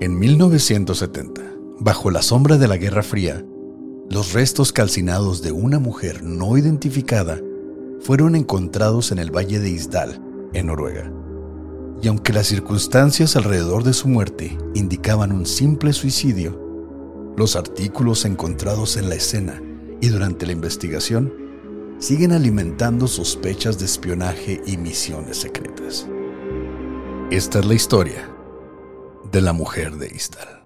En 1970, bajo la sombra de la Guerra Fría, los restos calcinados de una mujer no identificada fueron encontrados en el valle de Isdal, en Noruega. Y aunque las circunstancias alrededor de su muerte indicaban un simple suicidio, los artículos encontrados en la escena y durante la investigación siguen alimentando sospechas de espionaje y misiones secretas. Esta es la historia de la mujer de Isdal.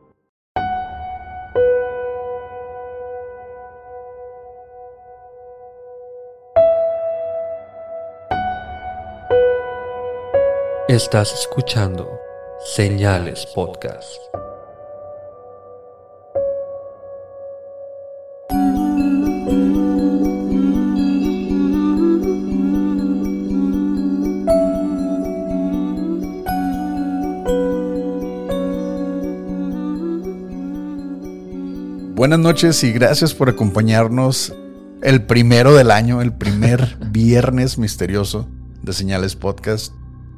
Estás escuchando Señales Podcast. Buenas noches y gracias por acompañarnos el primero del año, el primer viernes misterioso de Señales Podcast.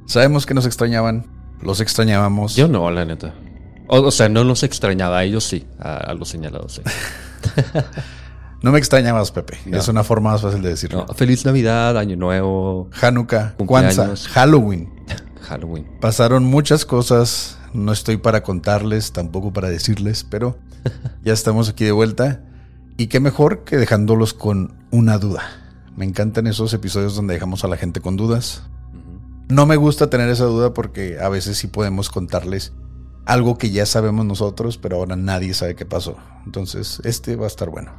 Sabemos que nos extrañaban, los extrañábamos. Yo no, la neta. O, sea, no los extrañaba, a ellos sí, a, los señalados sí. no me extrañabas, Pepe. Es una forma más fácil de decirlo. Feliz Navidad, Año Nuevo. Hanukkah, Kwanzaa, Halloween. Halloween. Pasaron muchas cosas. No estoy para contarles, tampoco para decirles, pero ya estamos aquí de vuelta. Y qué mejor que dejándolos con una duda. Me encantan esos episodios donde dejamos a la gente con dudas. No me gusta tener esa duda porque a veces sí podemos contarles algo que ya sabemos nosotros, pero ahora nadie sabe qué pasó. Entonces, este va a estar bueno.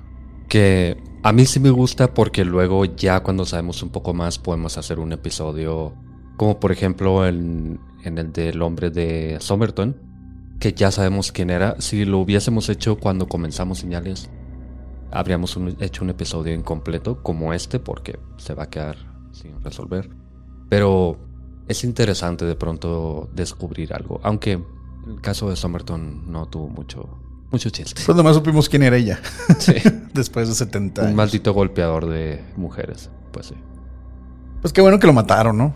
Que a mí sí me gusta porque luego ya cuando sabemos un poco más podemos hacer un episodio como por ejemplo en, el del hombre de Somerton, que ya sabemos quién era. Si lo hubiésemos hecho cuando comenzamos señales, habríamos hecho un episodio incompleto como este porque se va a quedar sin resolver. Pero es interesante de pronto descubrir algo. Aunque el caso de Somerton no tuvo mucho, mucho chiste. Pues nomás supimos quién era ella. Sí. Después de 70 años. Un maldito golpeador de mujeres. Pues sí. Pues qué bueno que lo mataron, ¿no?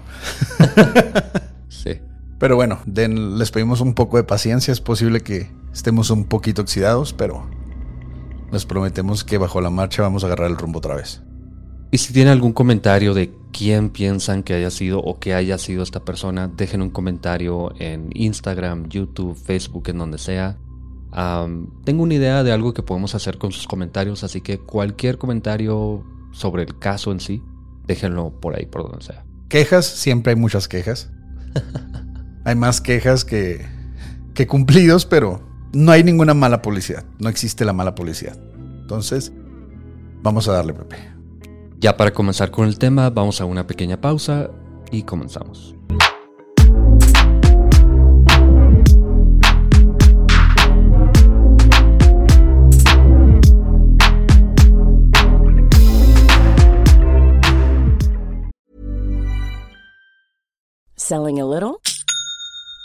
sí. Pero bueno, les pedimos un poco de paciencia. Es posible que estemos un poquito oxidados, pero les prometemos que bajo la marcha vamos a agarrar el rumbo otra vez. Y si tienen algún comentario de quién piensan que haya sido o que haya sido esta persona, dejen un comentario en Instagram, YouTube, Facebook, en donde sea. tengo una idea de algo que podemos hacer con sus comentarios, así que cualquier comentario sobre el caso en sí, déjenlo por ahí, por donde sea. Quejas, siempre hay muchas quejas. hay más quejas que, que cumplidos, pero no hay ninguna mala publicidad. No existe la mala publicidad. Entonces, vamos a darle, Pepe. Ya para comenzar con el tema, vamos a una pequeña pausa y comenzamos. Selling a little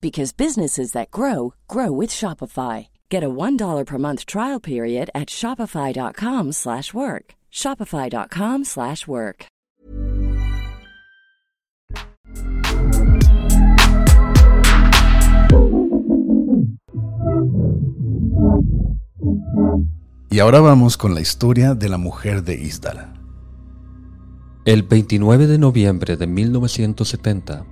because businesses that grow grow with Shopify. Get a $1 per month trial period at shopify.com slash work. Shopify.com slash work. Y ahora vamos con la historia de la mujer de Isdal. El 29 de noviembre de 1970,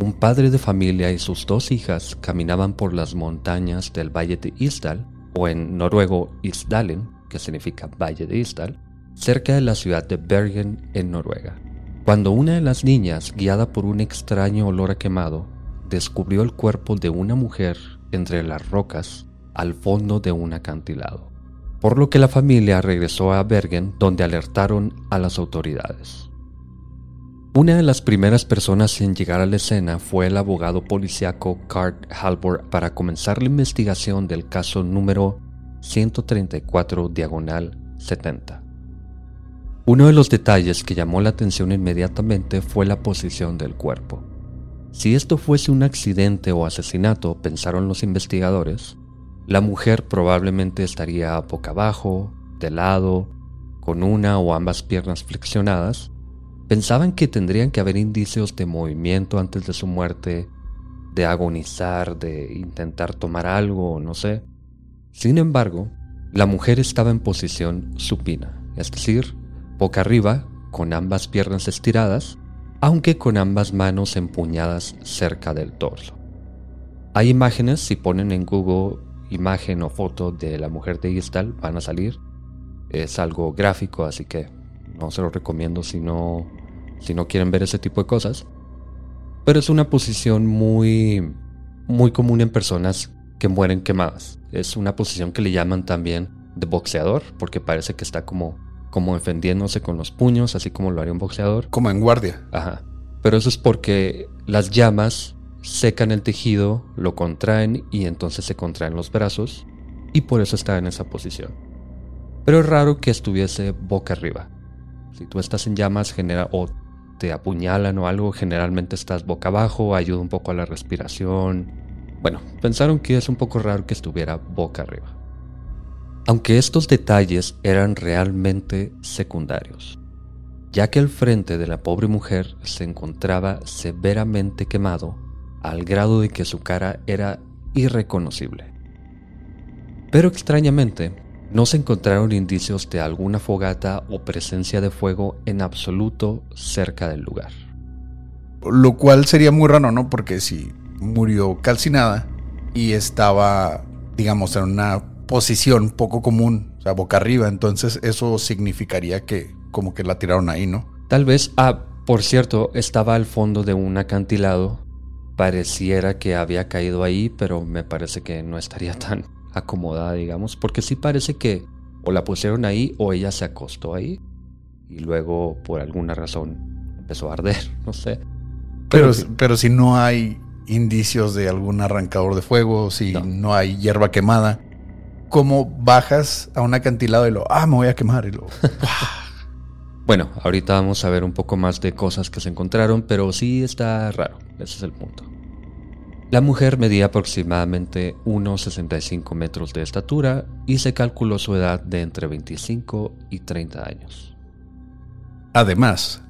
un padre de familia y sus dos hijas caminaban por las montañas del Valle de Isdal, o en noruego Isdalen, que significa Valle de Isdal, cerca de la ciudad de Bergen, en Noruega, cuando una de las niñas, guiada por un extraño olor a quemado, descubrió el cuerpo de una mujer entre las rocas al fondo de un acantilado, por lo que la familia regresó a Bergen donde alertaron a las autoridades. Una de las primeras personas en llegar a la escena fue el abogado policíaco Cart Halvor para comenzar la investigación del caso número 134 diagonal 70. Uno de los detalles que llamó la atención inmediatamente fue la posición del cuerpo. Si esto fuese un accidente o asesinato, pensaron los investigadores, la mujer probablemente estaría boca abajo, de lado, con una o ambas piernas flexionadas. Pensaban que tendrían que haber indicios de movimiento antes de su muerte, de agonizar, de intentar tomar algo, no sé. Sin embargo, la mujer estaba en posición supina, es decir, boca arriba, con ambas piernas estiradas, aunque con ambas manos empuñadas cerca del torso. Hay imágenes, si ponen en Google imagen o foto de la mujer de Istal, van a salir. Es algo gráfico, así que no se lo recomiendo si no, si no quieren ver ese tipo de cosas. Pero es una posición muy, muy común en personas que mueren quemadas. Es una posición que le llaman también de boxeador, porque parece que está como, como defendiéndose con los puños, así como lo haría un boxeador. Como en guardia. Ajá. Pero eso es porque las llamas secan el tejido, lo contraen y entonces se contraen los brazos y por eso está en esa posición. Pero es raro que estuviese boca arriba. Si tú estás en llamas genera o te apuñalan o algo, generalmente estás boca abajo, ayuda un poco a la respiración. Bueno, pensaron que es un poco raro que estuviera boca arriba. Aunque estos detalles eran realmente secundarios, ya que el frente de la pobre mujer se encontraba severamente quemado al grado de que su cara era irreconocible. Pero extrañamente, no se encontraron indicios de alguna fogata o presencia de fuego en absoluto cerca del lugar. Lo cual sería muy raro, ¿no? Porque si murió calcinada y estaba, digamos, en una posición poco común, o sea, boca arriba, entonces eso significaría que como que la tiraron ahí, ¿no? Tal vez, ah, por cierto, estaba al fondo de un acantilado pareciera que había caído ahí, pero me parece que no estaría tan acomodada, digamos, porque sí parece que o la pusieron ahí o ella se acostó ahí y luego por alguna razón empezó a arder, no sé. Pero, pero, si no hay indicios de algún arrancador de fuego, si no, hay hierba quemada, ¿cómo bajas a un acantilado y lo, ah, me voy a quemar y lo... bueno, ahorita vamos a ver un poco más de cosas que se encontraron, pero sí está raro, ese es el punto. La mujer medía aproximadamente unos 65 metros de estatura y se calculó su edad de entre 25 y 30 años. Además,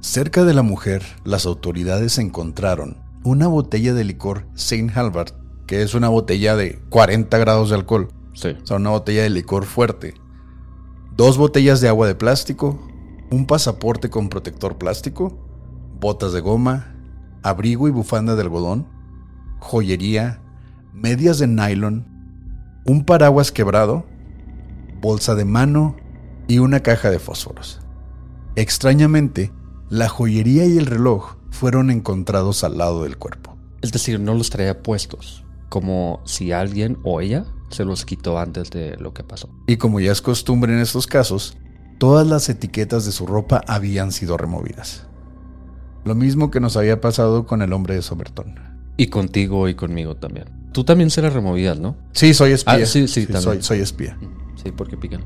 cerca de la mujer, las autoridades encontraron una botella de licor Saint Halbert, que es una botella de 40 grados de alcohol. Sí. O sea, una botella de licor fuerte. Dos botellas de agua de plástico, un pasaporte con protector plástico, botas de goma, abrigo y bufanda de algodón, joyería, medias de nylon, un paraguas quebrado, bolsa de mano y una caja de fósforos. Extrañamente, la joyería y el reloj fueron encontrados al lado del cuerpo. Es decir, no los traía puestos, como si alguien o ella se los quitó antes de lo que pasó. Y como ya es costumbre en estos casos, todas las etiquetas de su ropa habían sido removidas. Lo mismo que nos había pasado con el hombre de Somerton. Y contigo y conmigo también. Tú también serás removidas, ¿no? Sí, soy espía. Ah, sí, sí, también. Soy, espía. Sí, porque pican.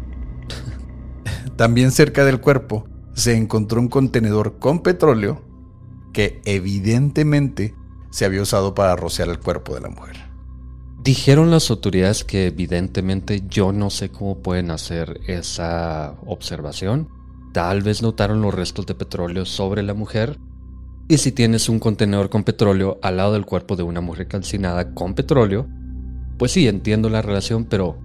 también cerca del cuerpo se encontró un contenedor con petróleo que evidentemente se había usado para rociar el cuerpo de la mujer. Dijeron las autoridades que evidentemente yo no sé cómo pueden hacer esa observación. Tal vez notaron los restos de petróleo sobre la mujer. Y si tienes un contenedor con petróleo al lado del cuerpo de una mujer calcinada con petróleo, pues sí, entiendo la relación, pero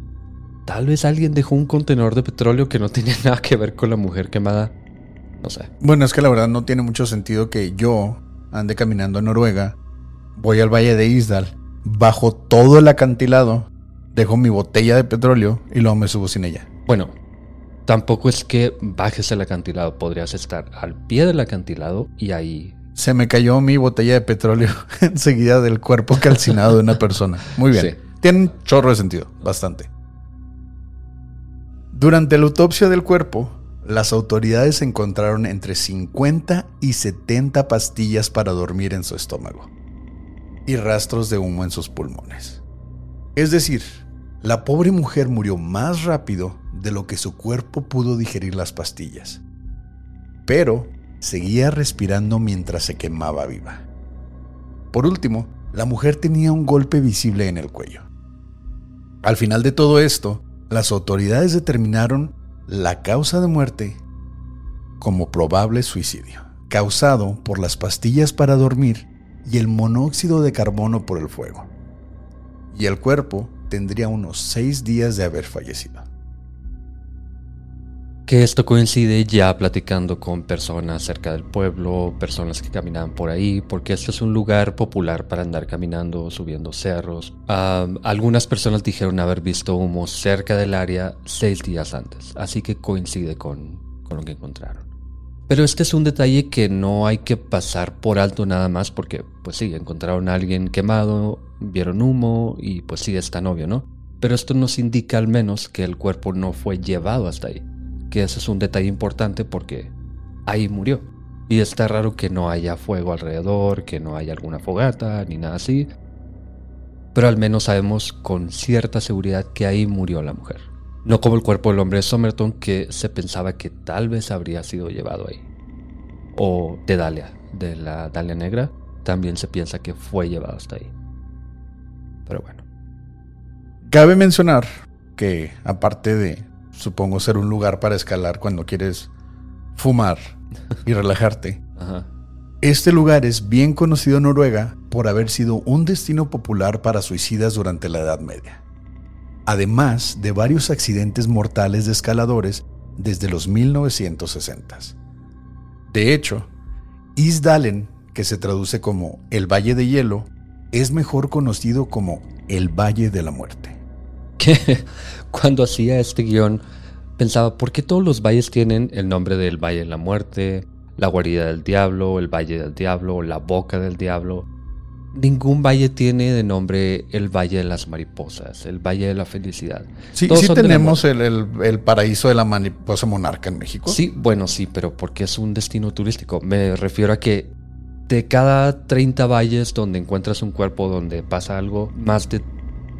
tal vez alguien dejó un contenedor de petróleo que no tenía nada que ver con la mujer quemada. No sé. Bueno, es que la verdad no tiene mucho sentido que yo ande caminando a Noruega, voy al valle de Isdal, bajo todo el acantilado, dejo mi botella de petróleo y luego me subo sin ella. Bueno, tampoco es que bajes el acantilado, podrías estar al pie del acantilado y ahí... Se me cayó mi botella de petróleo enseguida del cuerpo calcinado de una persona. Muy bien. Tiene un chorro de sentido, bastante. Durante la autopsia del cuerpo, las autoridades encontraron entre 50 y 70 pastillas para dormir en su estómago y rastros de humo en sus pulmones. Es decir, la pobre mujer murió más rápido de lo que su cuerpo pudo digerir las pastillas, pero seguía respirando mientras se quemaba viva. Por último, la mujer tenía un golpe visible en el cuello. Al final de todo esto, las autoridades determinaron la causa de muerte como probable suicidio, causado por las pastillas para dormir y el monóxido de carbono por el fuego. Y el cuerpo tendría unos seis días de haber fallecido. Que esto coincide ya platicando con personas cerca del pueblo, personas que caminaban por ahí, porque este es un lugar popular para andar caminando, subiendo cerros. algunas personas dijeron haber visto humo cerca del área seis días antes, así que coincide con, con lo que encontraron. Pero este es un detalle que no hay que pasar por alto nada más porque, pues sí, encontraron a alguien quemado, vieron humo y pues sí, es tan obvio, ¿no? Pero esto nos indica al menos que el cuerpo no fue llevado hasta ahí que ese es un detalle importante porque ahí murió. Y está raro que no haya fuego alrededor, que no haya alguna fogata ni nada así. Pero al menos sabemos con cierta seguridad que ahí murió la mujer. No como el cuerpo del hombre de Somerton que se pensaba que tal vez habría sido llevado ahí. O de Dalia, de la Dalia negra, también se piensa que fue llevado hasta ahí. Pero bueno. Cabe mencionar que aparte de supongo ser un lugar para escalar cuando quieres fumar y relajarte. Este lugar es bien conocido en Noruega por haber sido un destino popular para suicidas durante la Edad Media, además de varios accidentes mortales de escaladores desde los 1960s. De hecho, Isdalen, que se traduce como el Valle de Hielo, es mejor conocido como el Valle de la Muerte. Cuando hacía este guion, pensaba, ¿por qué todos los valles tienen el nombre del Valle de la Muerte, la guarida del diablo, el Valle del Diablo, la boca del diablo? Ningún valle tiene de nombre el Valle de las Mariposas, el Valle de la Felicidad. Sí, sí tenemos el, paraíso de la mariposa monarca en México. Sí, bueno, sí, pero porque es un destino turístico. Me refiero a que de cada 30 valles donde encuentras un cuerpo donde pasa algo, más de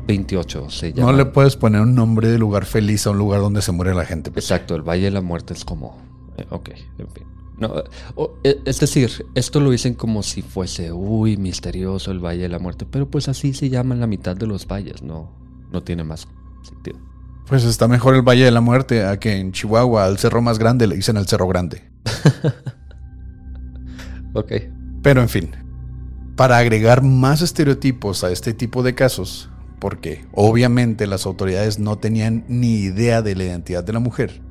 28 se llama. No le puedes poner un nombre de lugar feliz a un lugar donde se muere la gente. Pues. Exacto, el Valle de la Muerte es como... Eh, ok, en fin. No, eh, es decir, esto lo dicen como si fuese, uy, misterioso el Valle de la Muerte, pero pues así se llaman la mitad de los valles, no, no tiene más sentido. Pues está mejor el Valle de la Muerte a que en Chihuahua al cerro más grande le dicen al cerro grande. ok. Pero en fin, para agregar más estereotipos a este tipo de casos, porque obviamente las autoridades no tenían ni idea de la identidad de la mujer.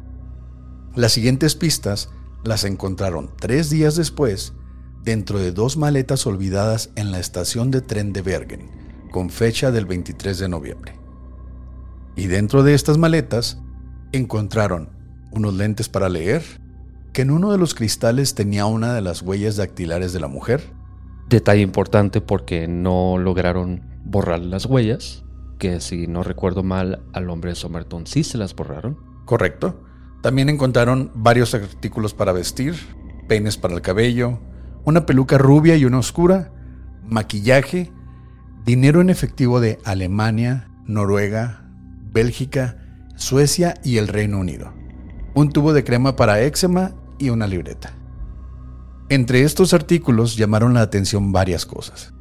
Las siguientes pistas las encontraron tres días después dentro de dos maletas olvidadas en la estación de tren de Bergen, con fecha del 23 de noviembre. Y dentro de estas maletas encontraron unos lentes para leer, que en uno de los cristales tenía una de las huellas dactilares de la mujer. Detalle importante porque no lograron borrar las huellas, que si no recuerdo mal, al hombre Somerton sí se las borraron. Correcto. También encontraron varios artículos para vestir, peines para el cabello, una peluca rubia y una oscura, maquillaje, dinero en efectivo de Alemania, Noruega, Bélgica, Suecia y el Reino Unido, un tubo de crema para eczema y una libreta. Entre estos artículos llamaron la atención varias cosas.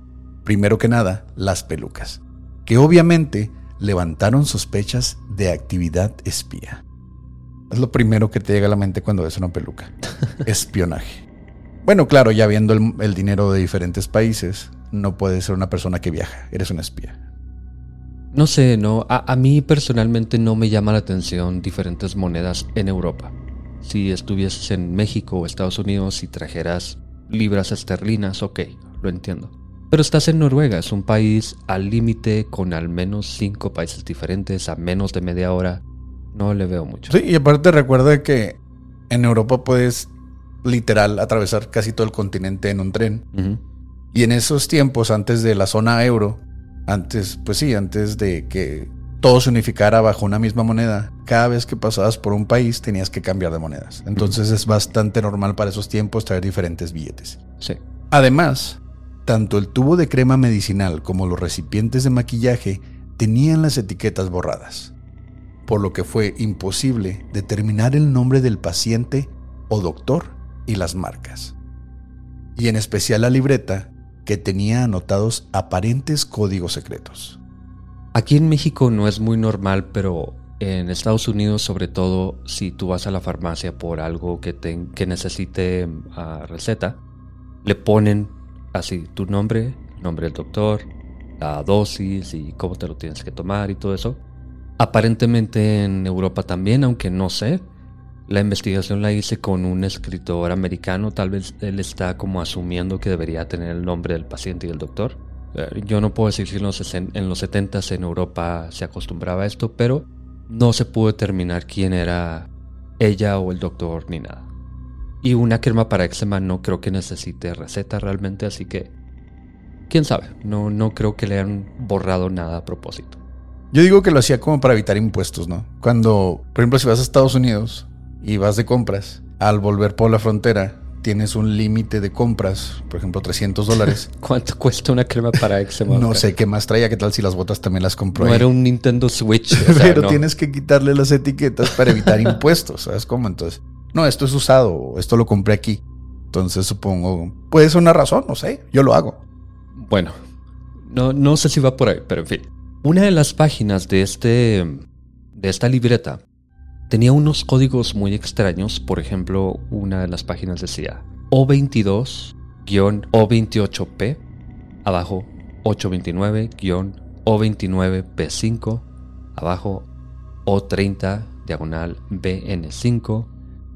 Primero que nada, las pelucas. Que obviamente levantaron sospechas de actividad espía. Es lo primero que te llega a la mente cuando ves una peluca. Espionaje. Bueno, claro, ya viendo el, dinero de diferentes países, no puedes ser una persona que viaja, eres un espía. No sé, no, a, a, mí personalmente no me llama la atención diferentes monedas en Europa. Si estuvieses en México o Estados Unidos y trajeras libras esterlinas, ok, lo entiendo. Pero estás en Noruega, es un país al límite con al menos cinco países diferentes a menos de media hora. No le veo mucho. Sí, y aparte recuerda que en Europa puedes literal atravesar casi todo el continente en un tren. Y en esos tiempos, antes de la zona euro, antes, pues sí, antes de que todo se unificara bajo una misma moneda, cada vez que pasabas por un país tenías que cambiar de monedas. Entonces es bastante normal para esos tiempos traer diferentes billetes. Sí. Además, tanto el tubo de crema medicinal como los recipientes de maquillaje tenían las etiquetas borradas, por lo que fue imposible determinar el nombre del paciente o doctor y las marcas. Y en especial la libreta, que tenía anotados aparentes códigos secretos. Aquí en México no es muy normal, pero en Estados Unidos, sobre todo si tú vas a la farmacia por algo que, que necesite ah, receta, le ponen así tu nombre, nombre del doctor, la dosis y cómo te lo tienes que tomar y todo eso. Aparentemente en Europa también, aunque no sé. La investigación la hice con un escritor americano, tal vez él está como asumiendo que debería tener el nombre del paciente y el doctor. Eh, yo no puedo decir si en los, en los 70 en Europa se acostumbraba a esto, pero no se pudo determinar quién era ella o el doctor ni nada. Y una crema para eczema no creo que necesite receta realmente, así que quién sabe, no, no creo que le hayan borrado nada a propósito. Yo digo que lo hacía como para evitar impuestos, ¿no? Cuando, por ejemplo, si vas a Estados Unidos y vas de compras, al volver por la frontera, tienes un límite de compras, por ejemplo, 300 dólares. ¿Cuánto cuesta una crema para eczema? no sé qué más traía, qué tal si las botas también las compró. No era un Nintendo Switch. Pero tienes que quitarle las etiquetas para evitar impuestos, ¿sabes cómo? Entonces, no, esto es usado, esto lo compré aquí. Entonces supongo, puede ser una razón, no sé, yo lo hago. Bueno, no, no sé si va por ahí, pero en fin. Una de las páginas de, este, de esta libreta tenía unos códigos muy extraños. Por ejemplo, una de las páginas decía O22-O28P, abajo 829-O29P5, abajo O30 diagonal BN5,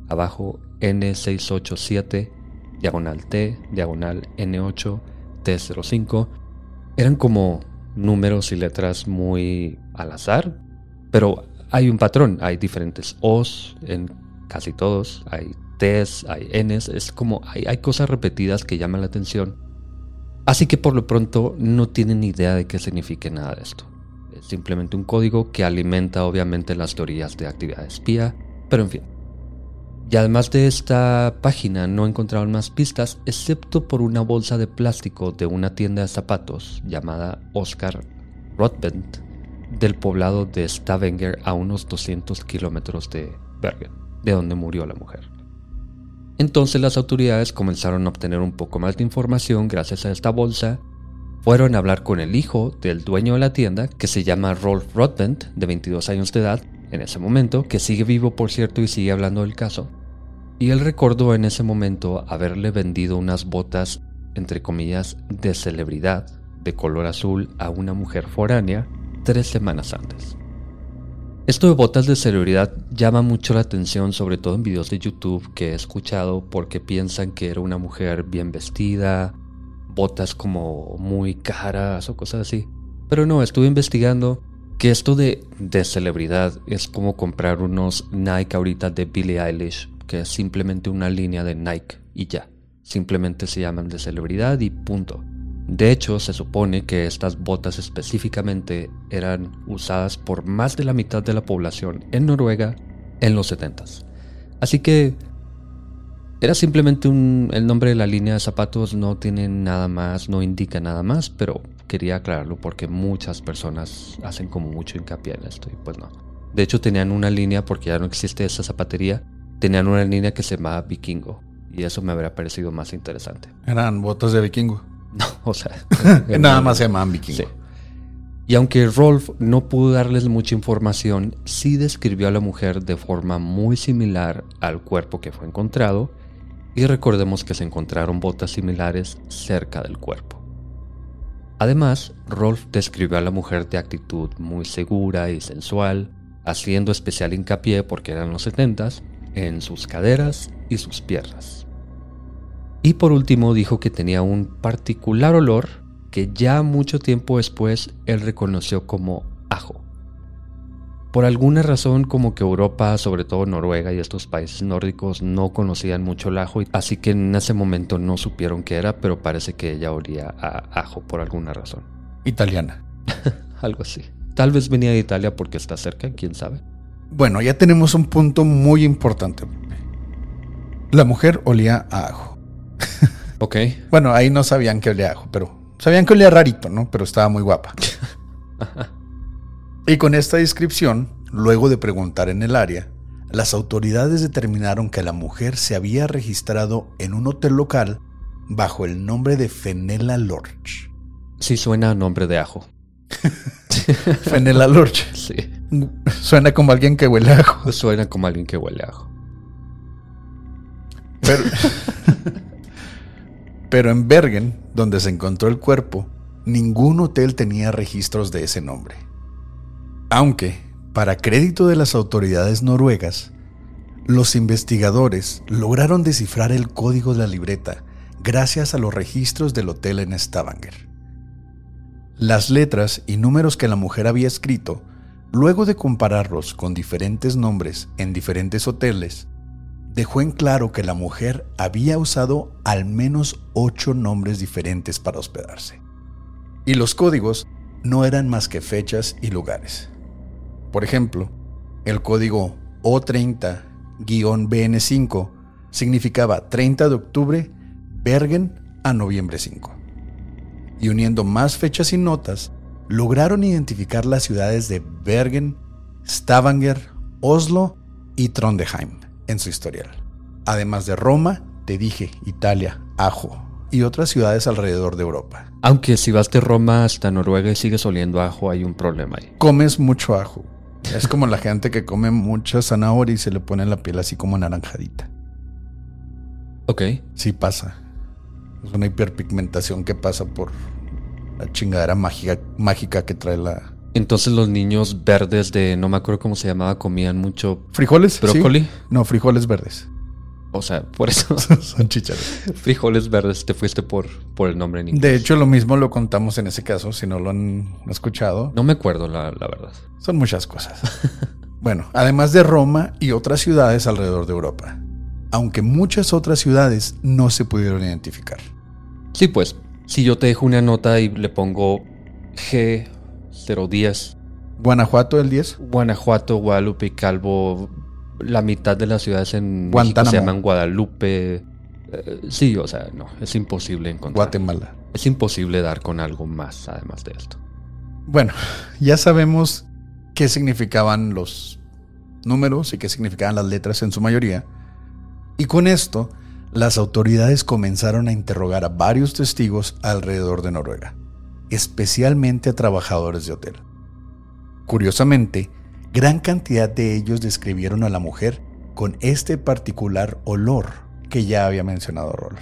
abajo N687, diagonal T, diagonal N8, T05. Eran como números y letras muy al azar, pero hay un patrón, hay diferentes O's en casi todos, hay T's, hay N's, es como hay, hay cosas repetidas que llaman la atención. Así que por lo pronto no tienen idea de qué signifique nada de esto. Es simplemente un código que alimenta obviamente las teorías de actividad espía, pero en fin. Y además de esta página no encontraron más pistas excepto por una bolsa de plástico de una tienda de zapatos llamada Oscar Rothbent del poblado de Stavanger a unos 200 kilómetros de Bergen, de donde murió la mujer. Entonces las autoridades comenzaron a obtener un poco más de información gracias a esta bolsa. Fueron a hablar con el hijo del dueño de la tienda, que se llama Rolf Rothbent, de 22 años de edad, en ese momento, que sigue vivo por cierto y sigue hablando del caso. Y él recordó en ese momento haberle vendido unas botas, entre comillas, de celebridad, de color azul, a una mujer foránea tres semanas antes. Esto de botas de celebridad llama mucho la atención, sobre todo en videos de YouTube que he escuchado, porque piensan que era una mujer bien vestida, botas como muy caras o cosas así. Pero no, estuve investigando que esto de, de celebridad es como comprar unos Nike ahorita de Billie Eilish, que es simplemente una línea de Nike y ya. Simplemente se llaman de celebridad y punto. De hecho, se supone que estas botas específicamente eran usadas por más de la mitad de la población en Noruega en los 70 Así que era simplemente un, el nombre de la línea de zapatos, no tiene nada más, no indica nada más, pero quería aclararlo porque muchas personas hacen como mucho hincapié en esto y pues no. De hecho tenían una línea, porque ya no existe esa zapatería, tenían una línea que se llamaba Vikingo y eso me habría parecido más interesante. Eran botas de vikingo. No, o sea. Nada más se llamaban vikingo. Y aunque Rolf no pudo darles mucha información, sí describió a la mujer de forma muy similar al cuerpo que fue encontrado, y recordemos que se encontraron botas similares cerca del cuerpo. Además, Rolf describió a la mujer de actitud muy segura y sensual, haciendo especial hincapié, porque eran los setentas, en sus caderas y sus piernas. Y por último dijo que tenía un particular olor que ya mucho tiempo después él reconoció como ajo. Por alguna razón como que Europa, sobre todo Noruega y estos países nórdicos no conocían mucho el ajo, así que en ese momento no supieron qué era, pero parece que ella olía a ajo por alguna razón. Italiana. Algo así. Tal vez venía de Italia porque está cerca, quién sabe. Bueno, ya tenemos un punto muy importante. La mujer olía a ajo. ok. Bueno, ahí no sabían que olía a ajo, pero sabían que olía rarito, ¿no? Pero estaba muy guapa. y con esta descripción, luego de preguntar en el área, las autoridades determinaron que la mujer se había registrado en un hotel local bajo el nombre de Fenella Lorch. Sí suena a nombre de ajo. Fenella Lorch. Sí. Suena como alguien que huele a ajo. Suena como alguien que huele a ajo. Pero, pero en Bergen, donde se encontró el cuerpo, ningún hotel tenía registros de ese nombre. Aunque, para crédito de las autoridades noruegas, los investigadores lograron descifrar el código de la libreta gracias a los registros del hotel en Stavanger. Las letras y números que la mujer había escrito, luego de compararlos con diferentes nombres en diferentes hoteles, dejó en claro que la mujer había usado al menos ocho nombres diferentes para hospedarse. Y los códigos no eran más que fechas y lugares. Por ejemplo, el código O30-BN5 significaba 30 de octubre, Bergen a noviembre 5. Y uniendo más fechas y notas, lograron identificar las ciudades de Bergen, Stavanger, Oslo y Trondheim en su historial. Además de Roma, te dije, Italia, Ajo y otras ciudades alrededor de Europa. Aunque si vas de Roma hasta Noruega y sigues oliendo ajo, hay un problema ahí. Comes mucho ajo. Es como la gente que come mucha zanahoria y se le pone la piel así como naranjadita. Ok. Sí pasa. Es una hiperpigmentación que pasa por la chingadera mágica, mágica que trae la, entonces los niños verdes de, no me acuerdo cómo se llamaba, comían mucho ¿Frijoles? brócoli. Sí. No, frijoles verdes. O sea, por eso. Son chícharos. frijoles verdes, te fuiste por, por el nombre en inglés. De hecho, lo mismo lo contamos en ese caso, si no lo han escuchado. No me acuerdo, la, la verdad. Son muchas cosas. bueno, además de Roma y otras ciudades alrededor de Europa. Aunque muchas otras ciudades no se pudieron identificar. Sí, pues, si yo te dejo una nota y le pongo G 010. Guanajuato el 10. Guanajuato, Guadalupe Calvo. La mitad de las ciudades en México se llaman Guadalupe. Eh, sí, o sea, no, es imposible encontrar. Guatemala. Es imposible dar con algo más además de esto. Bueno, ya sabemos qué significaban los números y qué significaban las letras en su mayoría. Y con esto, las autoridades comenzaron a interrogar a varios testigos alrededor de Noruega, especialmente a trabajadores de hotel. Curiosamente, gran cantidad de ellos describieron a la mujer con este particular olor que ya había mencionado Rolf.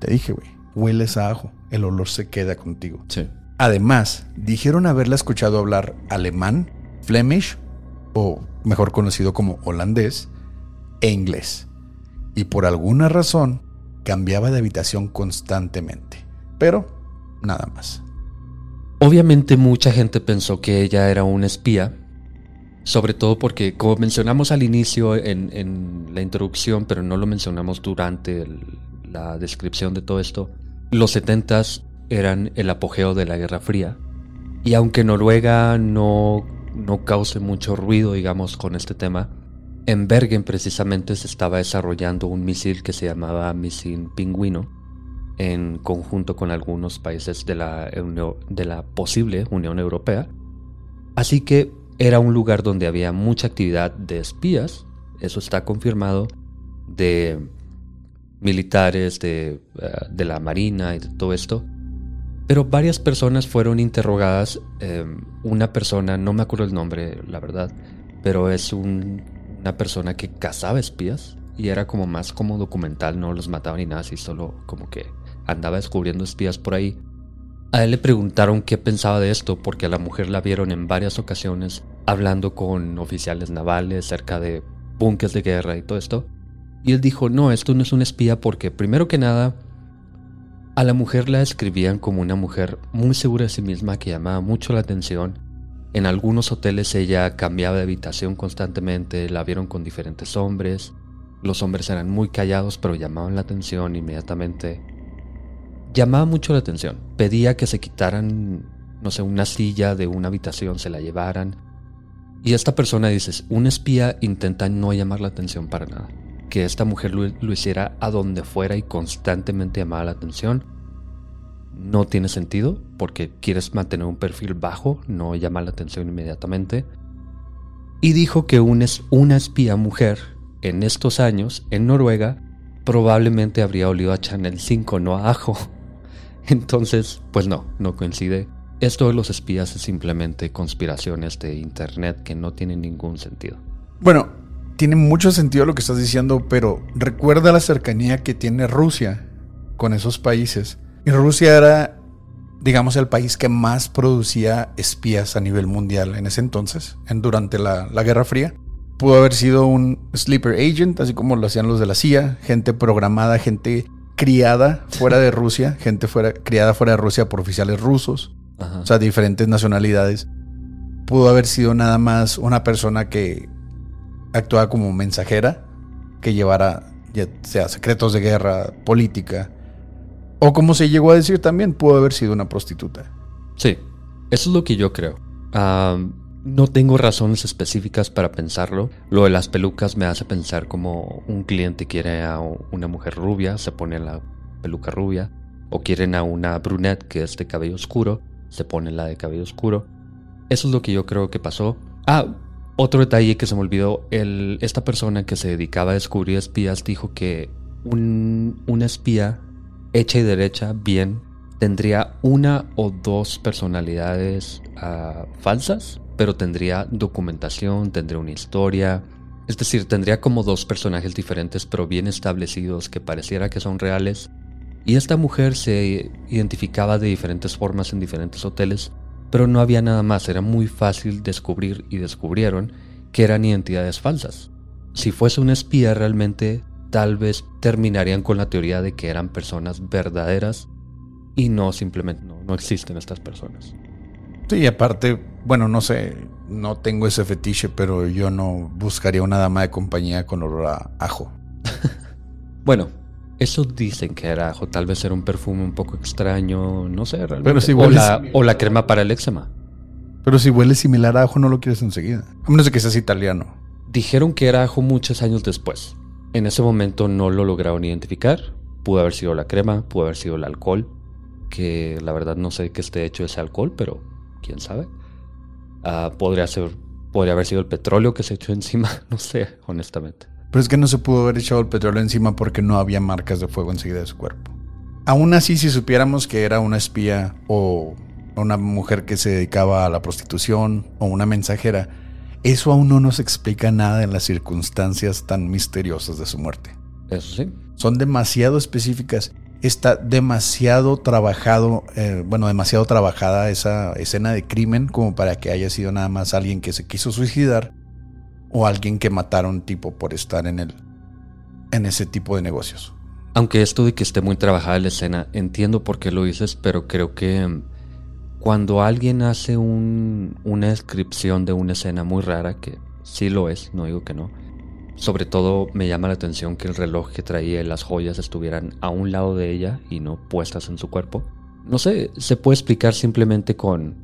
Te dije, güey, hueles a ajo, el olor se queda contigo. Sí. Además, dijeron haberla escuchado hablar alemán, flemish, o mejor conocido como holandés, e inglés. Y por alguna razón, cambiaba de habitación constantemente. Pero, nada más. Obviamente mucha gente pensó que ella era una espía, sobre todo porque, como mencionamos al inicio en, en la introducción, pero no lo mencionamos durante la descripción de todo esto, los 70s eran el apogeo de la Guerra Fría. Y aunque Noruega no, no cause mucho ruido, digamos, con este tema, en Bergen precisamente se estaba desarrollando un misil que se llamaba misil pingüino, en conjunto con algunos países de la, de la posible Unión Europea. Así que era un lugar donde había mucha actividad de espías, eso está confirmado, de militares, de, eh, de la marina y de todo esto. Pero varias personas fueron interrogadas. Em, una persona, no me acuerdo el nombre, la verdad, pero es una persona que cazaba espías y era como más como documental, no los mataba ni nada, así solo como que andaba descubriendo espías por ahí. A él le preguntaron qué pensaba de esto porque a la mujer la vieron en varias ocasiones hablando con oficiales navales cerca de búnkeres de guerra y todo esto. Y él dijo, no, esto no es un espía porque primero que nada, a la mujer la describían como una mujer muy segura de sí misma que llamaba mucho la atención. En algunos hoteles ella cambiaba de habitación constantemente, la vieron con diferentes hombres. Los hombres eran muy callados pero llamaban la atención inmediatamente llamaba mucho la atención. Pedía que se quitaran, no sé, una silla de una habitación, se la llevaran. Y esta persona dice, un espía intenta no llamar la atención para nada. Que esta mujer lo, hiciera a donde fuera y constantemente llamaba la atención. No tiene sentido porque quieres mantener un perfil bajo, no llamar la atención inmediatamente. Y dijo que una espía mujer en estos años en Noruega probablemente habría olido a Chanel 5, no a ajo. Entonces, pues no, no coincide. Esto de los espías es simplemente conspiraciones de Internet que no tienen ningún sentido. Bueno, tiene mucho sentido lo que estás diciendo, pero recuerda la cercanía que tiene Rusia con esos países. Y Rusia era, digamos, el país que más producía espías a nivel mundial en ese entonces, en, durante la, la Guerra Fría. Pudo haber sido un sleeper agent, así como lo hacían los de la CIA, gente programada, gente criada fuera de Rusia, gente fuera, criada fuera de Rusia por oficiales rusos, o sea, diferentes nacionalidades. Pudo haber sido nada más una persona que actuaba como mensajera, que llevara ya sea secretos de guerra, política, o como se llegó a decir también, pudo haber sido una prostituta. Sí, eso es lo que yo creo. No tengo razones específicas para pensarlo. Lo de las pelucas me hace pensar como un cliente quiere a una mujer rubia, se pone la peluca rubia. O quieren a una brunette que es de cabello oscuro, se pone la de cabello oscuro. Eso es lo que yo creo que pasó. Ah, otro detalle que se me olvidó. El, esta persona que se dedicaba a descubrir espías dijo que un, una espía hecha y derecha, bien, tendría una o dos personalidades ah, falsas pero tendría documentación, tendría una historia. Es decir, tendría como dos personajes diferentes pero bien establecidos que pareciera que son reales. Y esta mujer se identificaba de diferentes formas en diferentes hoteles, pero no había nada más, era muy fácil descubrir y descubrieron que eran identidades falsas. Si fuese una espía realmente, tal vez terminarían con la teoría de que eran personas verdaderas y no simplemente no, no existen estas personas. Sí, aparte, bueno, no sé, no tengo ese fetiche, pero yo no buscaría una dama de compañía con olor a ajo. bueno, eso dicen que era ajo, tal vez era un perfume un poco extraño, no sé realmente. Pero si o, la, o la crema para el eczema. Pero si huele similar a ajo, no lo quieres enseguida. A menos de que seas italiano. Dijeron que era ajo muchos años después. En ese momento no lo lograron identificar. Pudo haber sido la crema, pudo haber sido el alcohol. Que la verdad no sé qué esté hecho ese alcohol, pero quién sabe. Ah, podría, ser, podría haber sido el petróleo que se echó encima, no sé, honestamente. Pero es que no se pudo haber echado el petróleo encima porque no había marcas de fuego enseguida de su cuerpo. Aún así, si supiéramos que era una espía o una mujer que se dedicaba a la prostitución o una mensajera, eso aún no nos explica nada en las circunstancias tan misteriosas de su muerte. Eso sí. Son demasiado específicas está demasiado trabajado, eh, bueno, demasiado trabajada esa escena de crimen como para que haya sido nada más alguien que se quiso suicidar o alguien que mataron tipo por estar en el en ese tipo de negocios. Aunque esto de que esté muy trabajada la escena, entiendo por qué lo dices, pero creo que mm, cuando alguien hace una descripción de una escena muy rara, que sí lo es, no digo que no, sobre todo me llama la atención que el reloj que traía y las joyas estuvieran a un lado de ella y no puestas en su cuerpo. No sé, se puede explicar simplemente con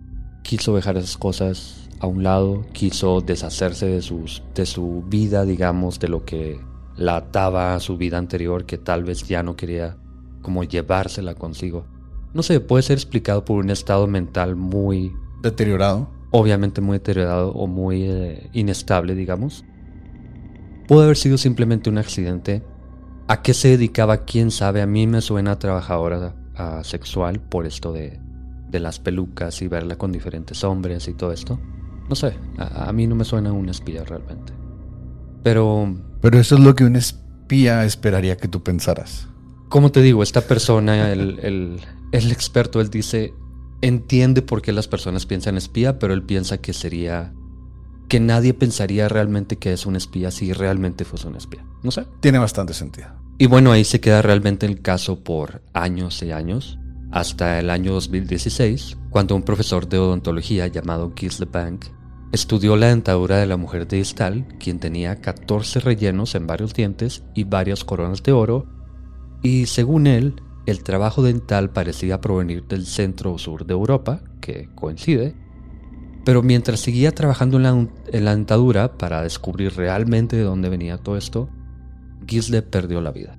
quiso dejar esas cosas a un lado, quiso deshacerse de, sus, de su vida, digamos, de lo que la ataba a su vida anterior, que tal vez ya no quería como llevársela consigo. No sé, puede ser explicado por un estado mental muy... Deteriorado. Obviamente muy deteriorado o muy eh, inestable, digamos. Pudo haber sido simplemente un accidente. ¿A qué se dedicaba? ¿Quién sabe? A mí me suena trabajadora sexual por esto de de las pelucas y verla con diferentes hombres y todo esto. No sé, a, a mí no me suena un espía realmente. Pero... Pero eso es lo que un espía esperaría que tú pensaras. Como te digo, esta persona, el, el, el experto, él dice, entiende por qué las personas piensan espía, pero él piensa que sería que nadie pensaría realmente que es un espía si realmente fuese un espía. No sé. Tiene bastante sentido. Y bueno, ahí se queda realmente el caso por años y años, hasta el año 2016, cuando un profesor de odontología llamado Gisle Bank estudió la dentadura de la mujer de Istal, quien tenía 14 rellenos en varios dientes y varias coronas de oro, y según él, el trabajo dental parecía provenir del centro o sur de Europa, que coincide, pero mientras seguía trabajando en la, dentadura para descubrir realmente de dónde venía todo esto, Gisle perdió la vida.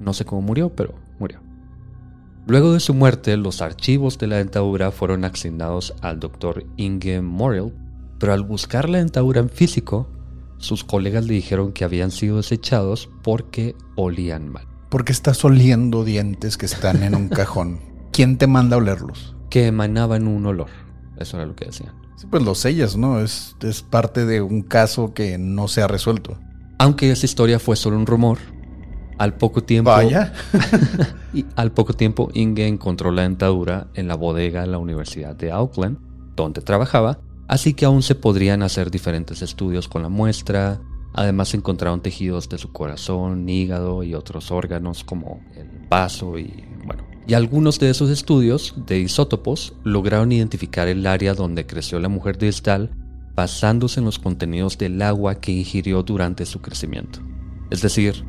No sé cómo murió, pero murió. Luego de su muerte, los archivos de la dentadura fueron asignados al doctor Inge Morel, pero al buscar la dentadura en físico, sus colegas le dijeron que habían sido desechados porque olían mal. ¿Por qué estás oliendo dientes que están en un cajón? ¿Quién te manda a olerlos? Que emanaban un olor. Eso era lo que decían. Sí, pues lo sellas, ¿no? Es, es parte de un caso que no se ha resuelto. Aunque esa historia fue solo un rumor, al poco tiempo. Vaya. y al poco tiempo, Inge encontró la dentadura en la bodega de la Universidad de Auckland, donde trabajaba, así que aún se podrían hacer diferentes estudios con la muestra, Además se encontraron tejidos de su corazón, hígado y otros órganos como el vaso y bueno. Y algunos de esos estudios de isótopos lograron identificar el área donde creció la mujer de Stahl basándose en los contenidos del agua que ingirió durante su crecimiento. Es decir,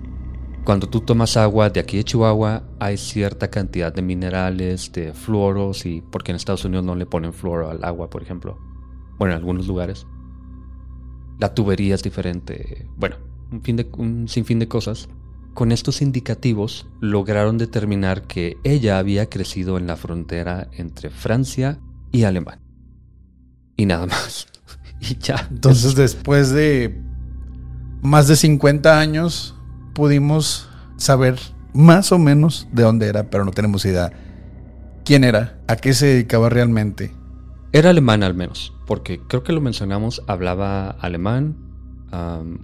cuando tú tomas agua de aquí de Chihuahua hay cierta cantidad de minerales, de fluoros y porque en Estados Unidos no le ponen fluoro al agua, por ejemplo. Bueno, en algunos lugares la tubería es diferente, bueno, un, fin un sinfín de cosas. Con estos indicativos lograron determinar que ella había crecido en la frontera entre Francia y Alemania. Y nada más. y ya. Entonces después de más de 50 años pudimos saber más o menos de dónde era, pero no tenemos idea quién era, a qué se dedicaba realmente era alemán al menos, porque creo que lo mencionamos, hablaba alemán,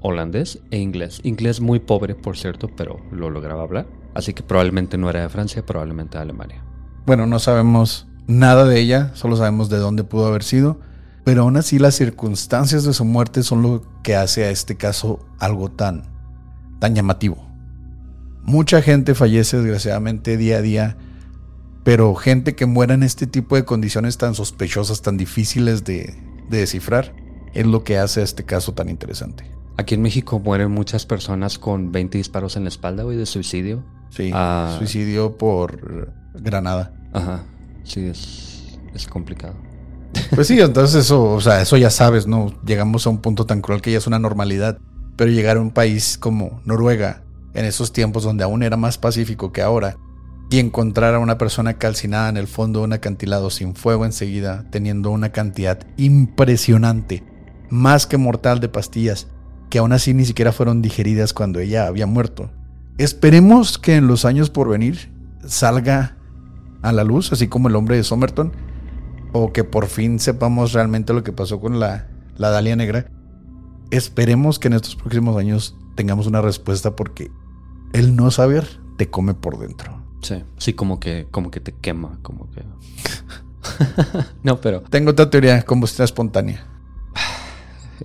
holandés e inglés. Inglés muy pobre, por cierto, pero lo lograba hablar. Así que probablemente no era de Francia, probablemente de Alemania. Bueno, no sabemos nada de ella, solo sabemos de dónde pudo haber sido, pero aún así las circunstancias de su muerte son lo que hace a este caso algo tan, tan llamativo. Mucha gente fallece desgraciadamente día a día pero gente que muera en este tipo de condiciones tan sospechosas, tan difíciles de, descifrar, es lo que hace a este caso tan interesante. Aquí en México mueren muchas personas con 20 disparos en la espalda, güey, de suicidio. Sí, ah. suicidio por granada. Ajá, sí, es, es complicado. Pues sí, entonces eso, o sea, eso ya sabes, ¿no? Llegamos a un punto tan cruel que ya es una normalidad. Pero llegar a un país como Noruega, en esos tiempos donde aún era más pacífico que ahora, y encontrar a una persona calcinada en el fondo de un acantilado sin fuego enseguida, teniendo una cantidad impresionante, más que mortal de pastillas, que aún así ni siquiera fueron digeridas cuando ella había muerto. Esperemos que en los años por venir salga a la luz, así como el hombre de Somerton, o que por fin sepamos realmente lo que pasó con la, la Dalia Negra. Esperemos que en estos próximos años tengamos una respuesta porque el no saber te come por dentro. Sí, sí, como que, como que te quema, como que. no, pero. Tengo otra teoría, combustión espontánea.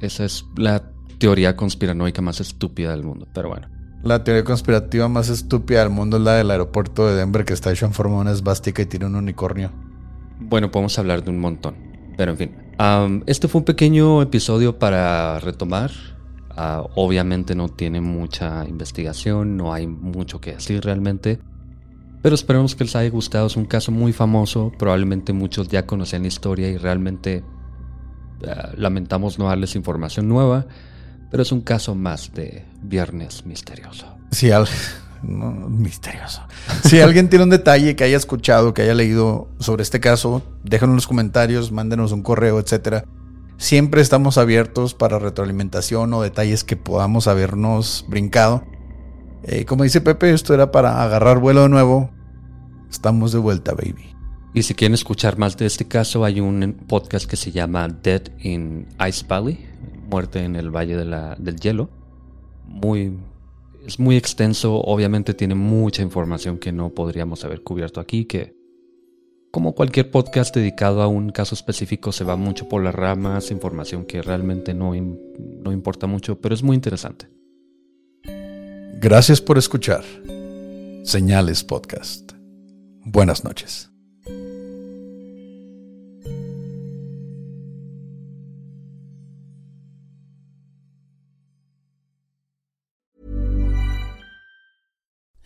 Esa es la teoría conspiranoica más estúpida del mundo, pero bueno. La teoría conspirativa más estúpida del mundo es la del aeropuerto de Denver que está hecho en forma de una esvástica y tiene un unicornio. Bueno, podemos hablar de un montón. Pero en fin, este fue un pequeño episodio para retomar. Ah, obviamente no tiene mucha investigación, no hay mucho que decir realmente. Pero esperemos que les haya gustado. Es un caso muy famoso. Probablemente muchos ya conocían la historia y realmente eh, lamentamos no darles información nueva. Pero es un caso más de Viernes Misterioso. Sí, misterioso. Si alguien tiene un detalle que haya escuchado, que haya leído sobre este caso, déjenlo en los comentarios, mándenos un correo, etcétera. Siempre estamos abiertos para retroalimentación o detalles que podamos habernos brincado. Eh, como dice Pepe, esto era para agarrar vuelo de nuevo Estamos de vuelta, baby. Y si quieren escuchar más de este caso, hay un podcast que se llama Dead in Ice Valley, Muerte en el Valle del Hielo. Muy, es muy extenso, obviamente tiene mucha información que no podríamos haber cubierto aquí, que como cualquier podcast dedicado a un caso específico se va mucho por las ramas, información que realmente no, no importa mucho, pero es muy interesante. Gracias por escuchar. Señales Podcast. Buenas noches.